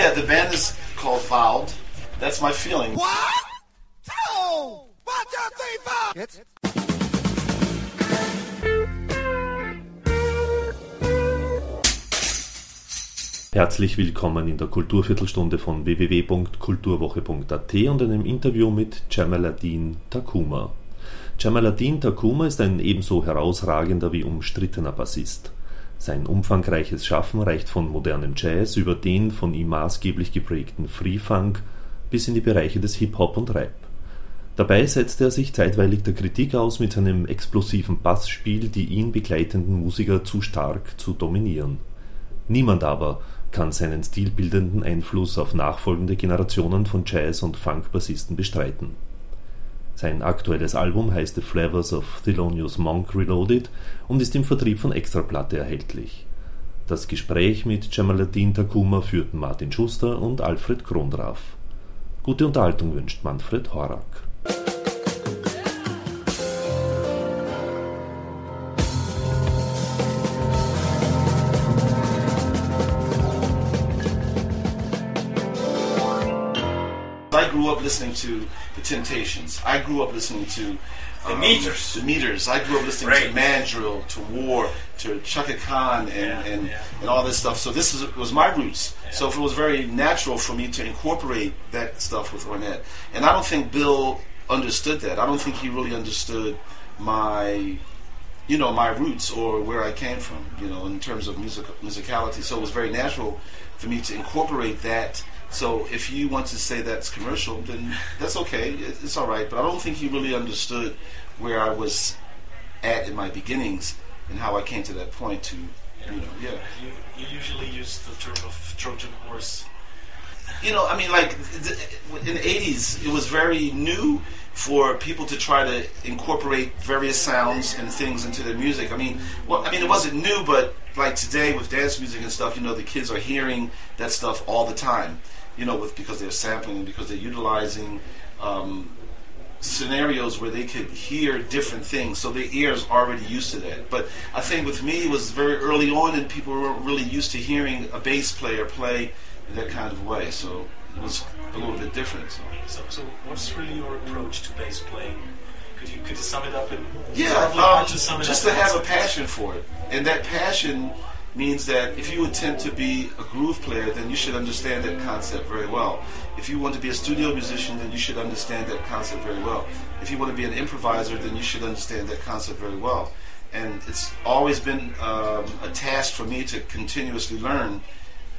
Yeah, the band is called Vowed. That's my feeling. One, two, one, two, three, four. Jetzt. Herzlich willkommen in der Kulturviertelstunde von www.kulturwoche.at und einem Interview mit Jamaluddin Takuma. Jamaluddin Takuma ist ein ebenso herausragender wie umstrittener Bassist. Sein umfangreiches Schaffen reicht von modernem Jazz über den von ihm maßgeblich geprägten Free-Funk bis in die Bereiche des Hip-Hop und Rap. Dabei setzte er sich zeitweilig der Kritik aus, mit seinem explosiven Bassspiel die ihn begleitenden Musiker zu stark zu dominieren. Niemand aber kann seinen stilbildenden Einfluss auf nachfolgende Generationen von Jazz- und Funk-Bassisten bestreiten. Sein aktuelles Album heißt The Flavors of Thelonious Monk Reloaded und ist im Vertrieb von Extraplatte erhältlich. Das Gespräch mit Jamaluddin Takuma führten Martin Schuster und Alfred Krondraff. Gute Unterhaltung wünscht Manfred Horak. Grew up listening to the Temptations. I grew up listening to The um, Meters. The Meters. I grew up listening to Great. Mandrill, to War, to Chaka Khan, and, Yeah, and, yeah. and all this stuff. So this is, was my roots. So it was very natural for me to incorporate that stuff with Ornette. And I don't think Bill understood that. I don't think he really understood my you know my roots or where I came from, you know, in terms of music musicality. So it was very natural for me to incorporate that. So if you want to say that's commercial, then that's okay. It's all right. But I don't think he really understood where I was at in my beginnings and how I came to that point to, you know, yeah. You, you usually use the term of Trojan horse. you know, I mean, like in the '80s, it was very new for people to try to incorporate various sounds and things into their music. I mean, well, I mean, it wasn't new, but like today with dance music and stuff, you know, the kids are hearing that stuff all the time. You know, with because they're sampling because they're utilizing um, scenarios where they could hear different things, so their ears already used to that. But I think with me, it was very early on, and people weren't really used to hearing a bass player play in that kind of way. So it was a little bit different. So. So, so what's really your approach to bass playing? Could you could you sum it up in? Yeah, um, to sum it just up to have a passion for it, and that passion means that if you intend to be a groove player, then you should understand that concept very well. If you want to be a studio musician, then you should understand that concept very well. If you want to be an improviser, then you should understand that concept very well. And it's always been um, a task for me to continuously learn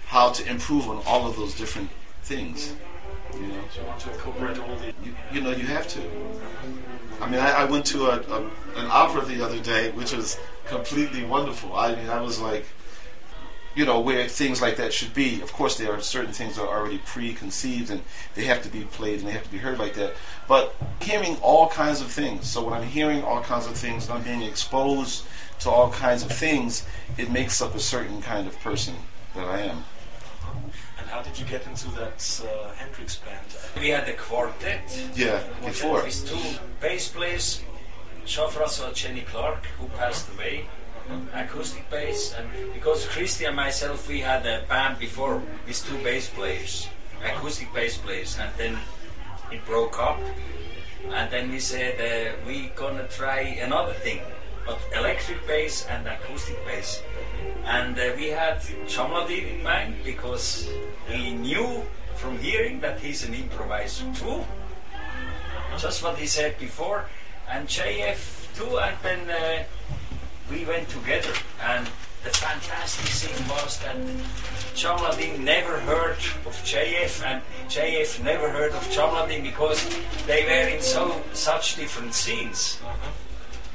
how to improve on all of those different things. You know. You want to all the. You, you know, you have to. I mean, I, I went to a, a, an opera the other day, which was completely wonderful. I mean, I was like, you know, where things like that should be. Of course, there are certain things that are already preconceived and they have to be played and they have to be heard like that. But hearing all kinds of things, so when I'm hearing all kinds of things and I'm being exposed to all kinds of things, it makes up a certain kind of person that I am. And how did you get into that uh, Hendrix band? We had a quartet Yeah, before. with two bass players, Jean-François Jenny Clark, who passed away, acoustic bass, and because Christy and myself, we had a band before with two bass players, acoustic bass players, and then it broke up, and then we said uh, we gonna try another thing, but electric bass and acoustic bass, and uh, we had Chamadin in mind because we knew from hearing that he's an improviser too. Just what he said before, and JF too, and then uh, we went together. And the fantastic thing was that Jamaaladeen never heard of JF, and JF never heard of Jamaaladeen because they were in so such different scenes.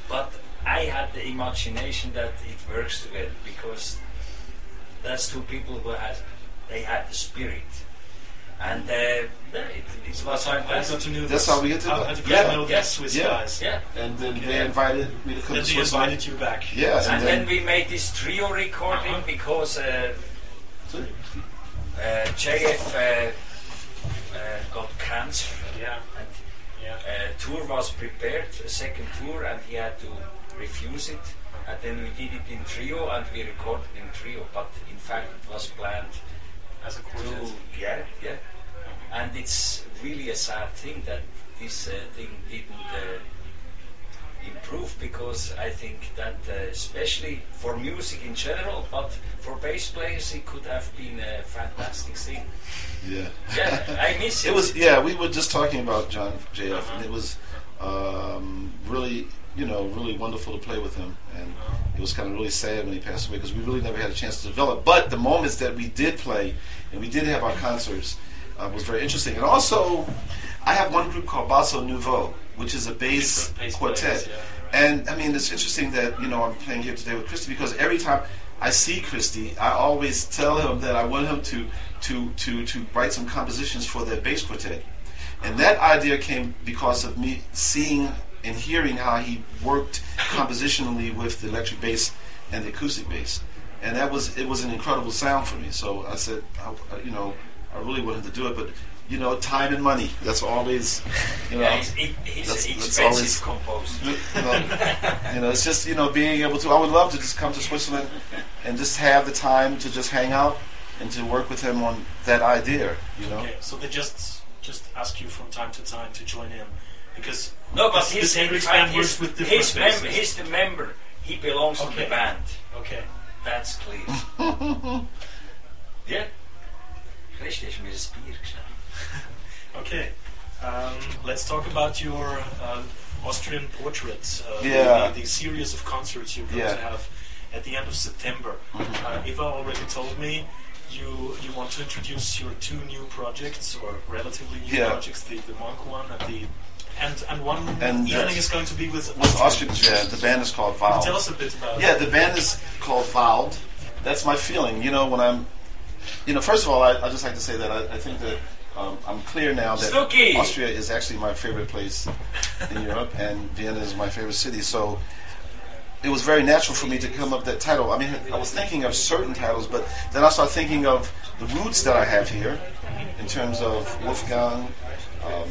But I had the imagination that it works together because that's two people who had they had the spirit. And uh, it, it was How, how you got to know That's how we get to how, know- how did yeah, get to know yeah, these Swiss yeah. guys? Yeah. And then Okay. they invited me to come Then to they Switzerland. invited you back. Yes, And then we made this trio recording Uh-huh. because uh, uh, JF uh, uh, got cancer Yeah. and Yeah. uh, tour was prepared, a second tour, and he had to refuse it. And then we did it in trio and we recorded in trio, but in fact it was planned As a quartet. to, it's really a sad thing that this uh, thing didn't uh, improve because I think that uh, especially for music in general, but for bass players it could have been a fantastic thing. Yeah. Yeah, I miss it. It was yeah. We were just talking about John JF, and it was um, really you know really wonderful to play with him, and it was kind of really sad when he passed away because we really never had a chance to develop. But the moments that we did play, and we did have our concerts, uh, was very interesting. And also, I have one group called Basso Nouveau, which is a bass quartet. players, yeah. And I mean, it's interesting that you know I'm playing here today with Christy because every time I see Christy, I always tell him that I want him to to to to write some compositions for their bass quartet. And that idea came because of me seeing and hearing how he worked compositionally with the electric bass and the acoustic bass, and that was it was an incredible sound for me. So I said, I, you know, I really wanted to do it, but you know, time and money. That's always, you know. yeah, he's, he's That's- that's always- composer. you know, you know, it's just you know being able to. I would love to just come to Switzerland and just have the time to just hang out and to work with him on that idea. You know, Okay, so they just just ask you from time to time to join in because No, but this, he's this in Hendrix band he's, with different he's, member, bases. he's the member. He belongs to the band. Okay. That's clear. yeah. Christi mir das Bier. Okay. Um, let's talk about your uh, Austrian portraits. Uh, the- Yeah. The, the series of concerts you're going Yeah. to have at the end of September. Uh, Eva already told me you you want to introduce your two new projects or relatively new Yeah. projects, the, the monk one and the and and one And evening is going to be with with Austrian jazz, the band is called Val. Tell us a bit about Yeah, the band is called Vald. That's my feeling. You know, when I'm, you know, first of all, I, I just like to say that I, I think that um, I'm clear now that! Austria is actually my favorite place in Europe, and Vienna is my favorite city. So it was very natural for me to come up with that title. I mean, I was thinking of certain titles, but then I started thinking of the roots that I have here, in terms of Wolfgang, um,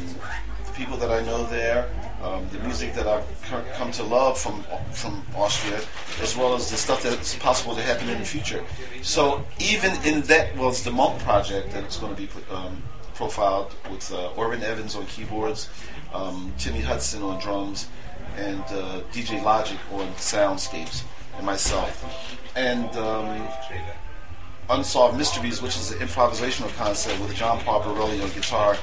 the people that I know there, um, the music that I've co- come to love from from Austria, as well as the stuff that's possible to happen in the future. So even in that, it's the Monk project that's going to be um, profiled with uh, Orrin Evans on keyboards, um, Timmy Hudson on drums, and uh, DJ Logic on soundscapes, and myself. And um, Unsolved Mysteries, which is an improvisational concept with Jean-Paul Bourelly on guitar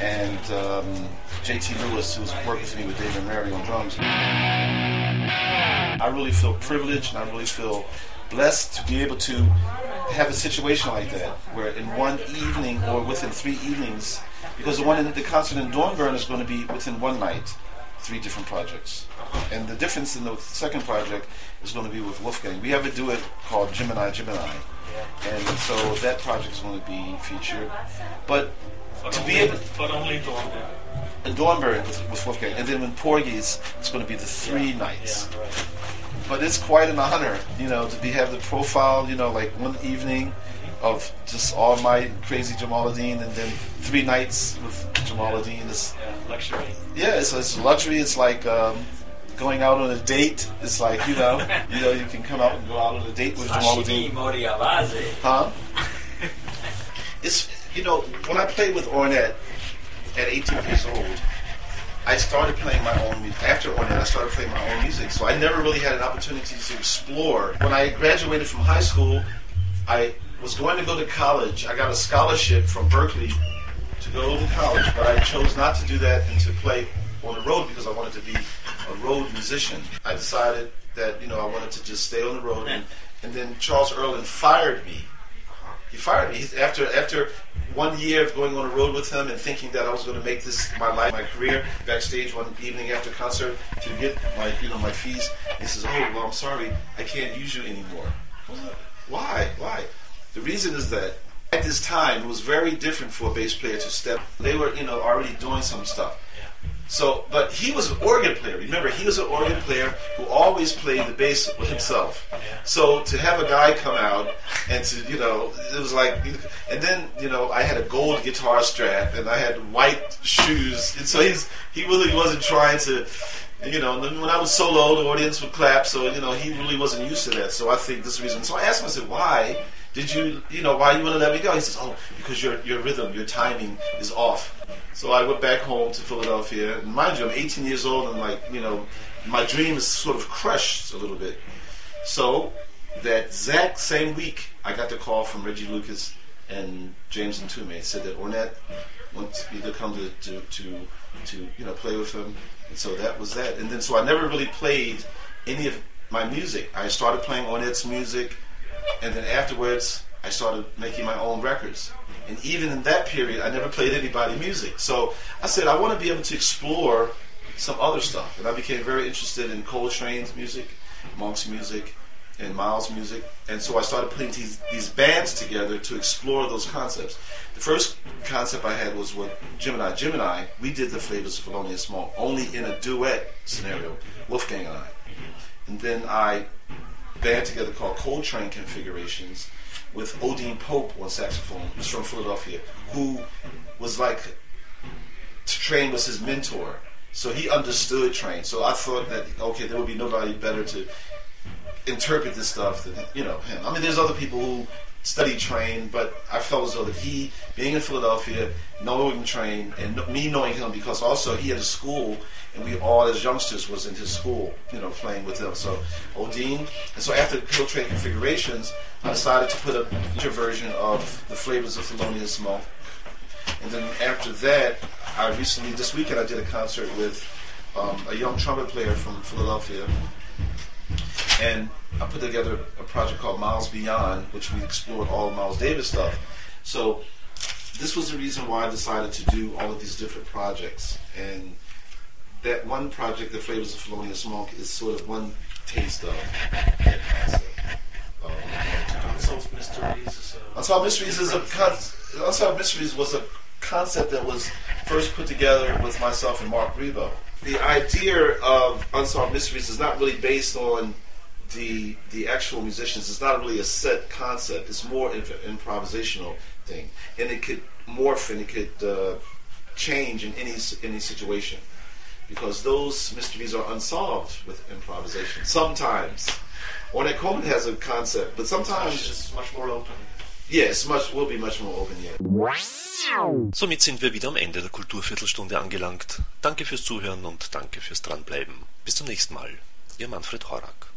and um, JT Lewis, who's working with me with David Murray on drums. I really feel privileged and I really feel blessed to be able to have a situation like that, where in one evening or within three evenings, because the one in the concert in Dornbirn is going to be within one night, three different projects. And the difference in the second project is going to be with Wolfgang. We have a duet called Gemini Gemini. And so that project is going to be featured. But But to only, be able but only in Dornbirn with, with Wolfgang, and then in Porgy's, it's going to be the three nights. Yeah, right. But it's quite an honor, you know, to be have the profile, you know, like one evening of just all my crazy Jamaaladeen, and then three nights with Jamaaladeen. Is Yeah, luxury. yeah, it's, it's luxury. It's like um, going out on a date. It's like you know, you know, you can come out and go out on a date with Jamaaladeen. Huh? It's you know when I played with Ornette at 18 years old, I started playing my own music. After Ornette, I started playing my own music, so I never really had an opportunity to explore. When I graduated from high school, I was going to go to college. I got a scholarship from Berklee to go to college, but I chose not to do that and to play on the road because I wanted to be a road musician. I decided that you know I wanted to just stay on the road, and, and then Charles Earland fired me. He fired me after after one year of going on the road with him and thinking that I was going to make this my life, my career. Backstage one evening after concert to get my you know my fees, he says, "Oh well, I'm sorry, I can't use you anymore." Why? Why? The reason is that at this time it was very different for a bass player to step. They were you know already doing some stuff. So, but he was an organ player. Remember, he was an organ player who always played the bass with himself. So to have a guy come out and to you know, it was like, and then you know, I had a gold guitar strap and I had white shoes, and so he's he really wasn't trying to, you know. When I was solo, the audience would clap. So you know, he really wasn't used to that. So I think this reason. So I asked him, I said, why did you, you know, why you want to let me go? He says, oh, because your your rhythm, your timing is off. So I went back home to Philadelphia, and mind you, I'm 18 years old, and like, you know, my dream is sort of crushed a little bit. So that exact same week, I got the call from Reggie Lucas and James and Mtume. Said that Ornette wants me to come to, to, to, to you know play with him, and so that was that. And then so I never really played any of my music. I started playing Ornette's music, and then afterwards I started making my own records. And even in that period, I never played anybody music. So I said I want to be able to explore some other stuff, and I became very interested in Coltrane's music, Monk's music, and Miles' music. And so I started putting these, these bands together to explore those concepts. The first concept I had was with Gemini. Gemini, we did the flavors of Thelonious Monk only in a duet scenario, Wolfgang and I. And then I band together called Coltrane Configurations with Odean Pope on saxophone, who's from Philadelphia, who was like Train was his mentor. So he understood Train. So I thought that okay, there would be nobody better to interpret this stuff than you know him. I mean, there's other people who study Train, but I felt as though that he, being in Philadelphia, knowing Train, and me knowing him because also he had a school, and we all as youngsters was in his school, you know, playing with him. So Odean, and so after Coltrane configurations, I decided to put a feature version of the flavors of Thelonious Monk. And then after that, I recently, this weekend, I did a concert with um, a young trumpet player from Philadelphia and I put together a project called Miles Beyond, which we explored all Miles Davis stuff. So this was the reason why I decided to do all of these different projects. And that one project, The Flavors of Thelonious Monk, is sort of one taste of that concept. Um, Unsolved Mysteries is a Unsolved Mysteries is a con- Unsolved Mysteries was a concept that was first put together with myself and Marc Ribot. The idea of Unsolved Mysteries is not really based on the the actual musicians. It's not really a set concept. It's more an improvisational thing, and it could morph and it could uh, change in any any situation because those mysteries are unsolved with improvisation. Sometimes, Ornette Coleman has a concept, but sometimes it's much more open. yes, much will be much more open. Yeah. Somit sind wir wieder am Ende der Kulturviertelstunde angelangt. Danke fürs Zuhören und danke fürs Dranbleiben. Bis zum nächsten Mal. Ihr Manfred Horak.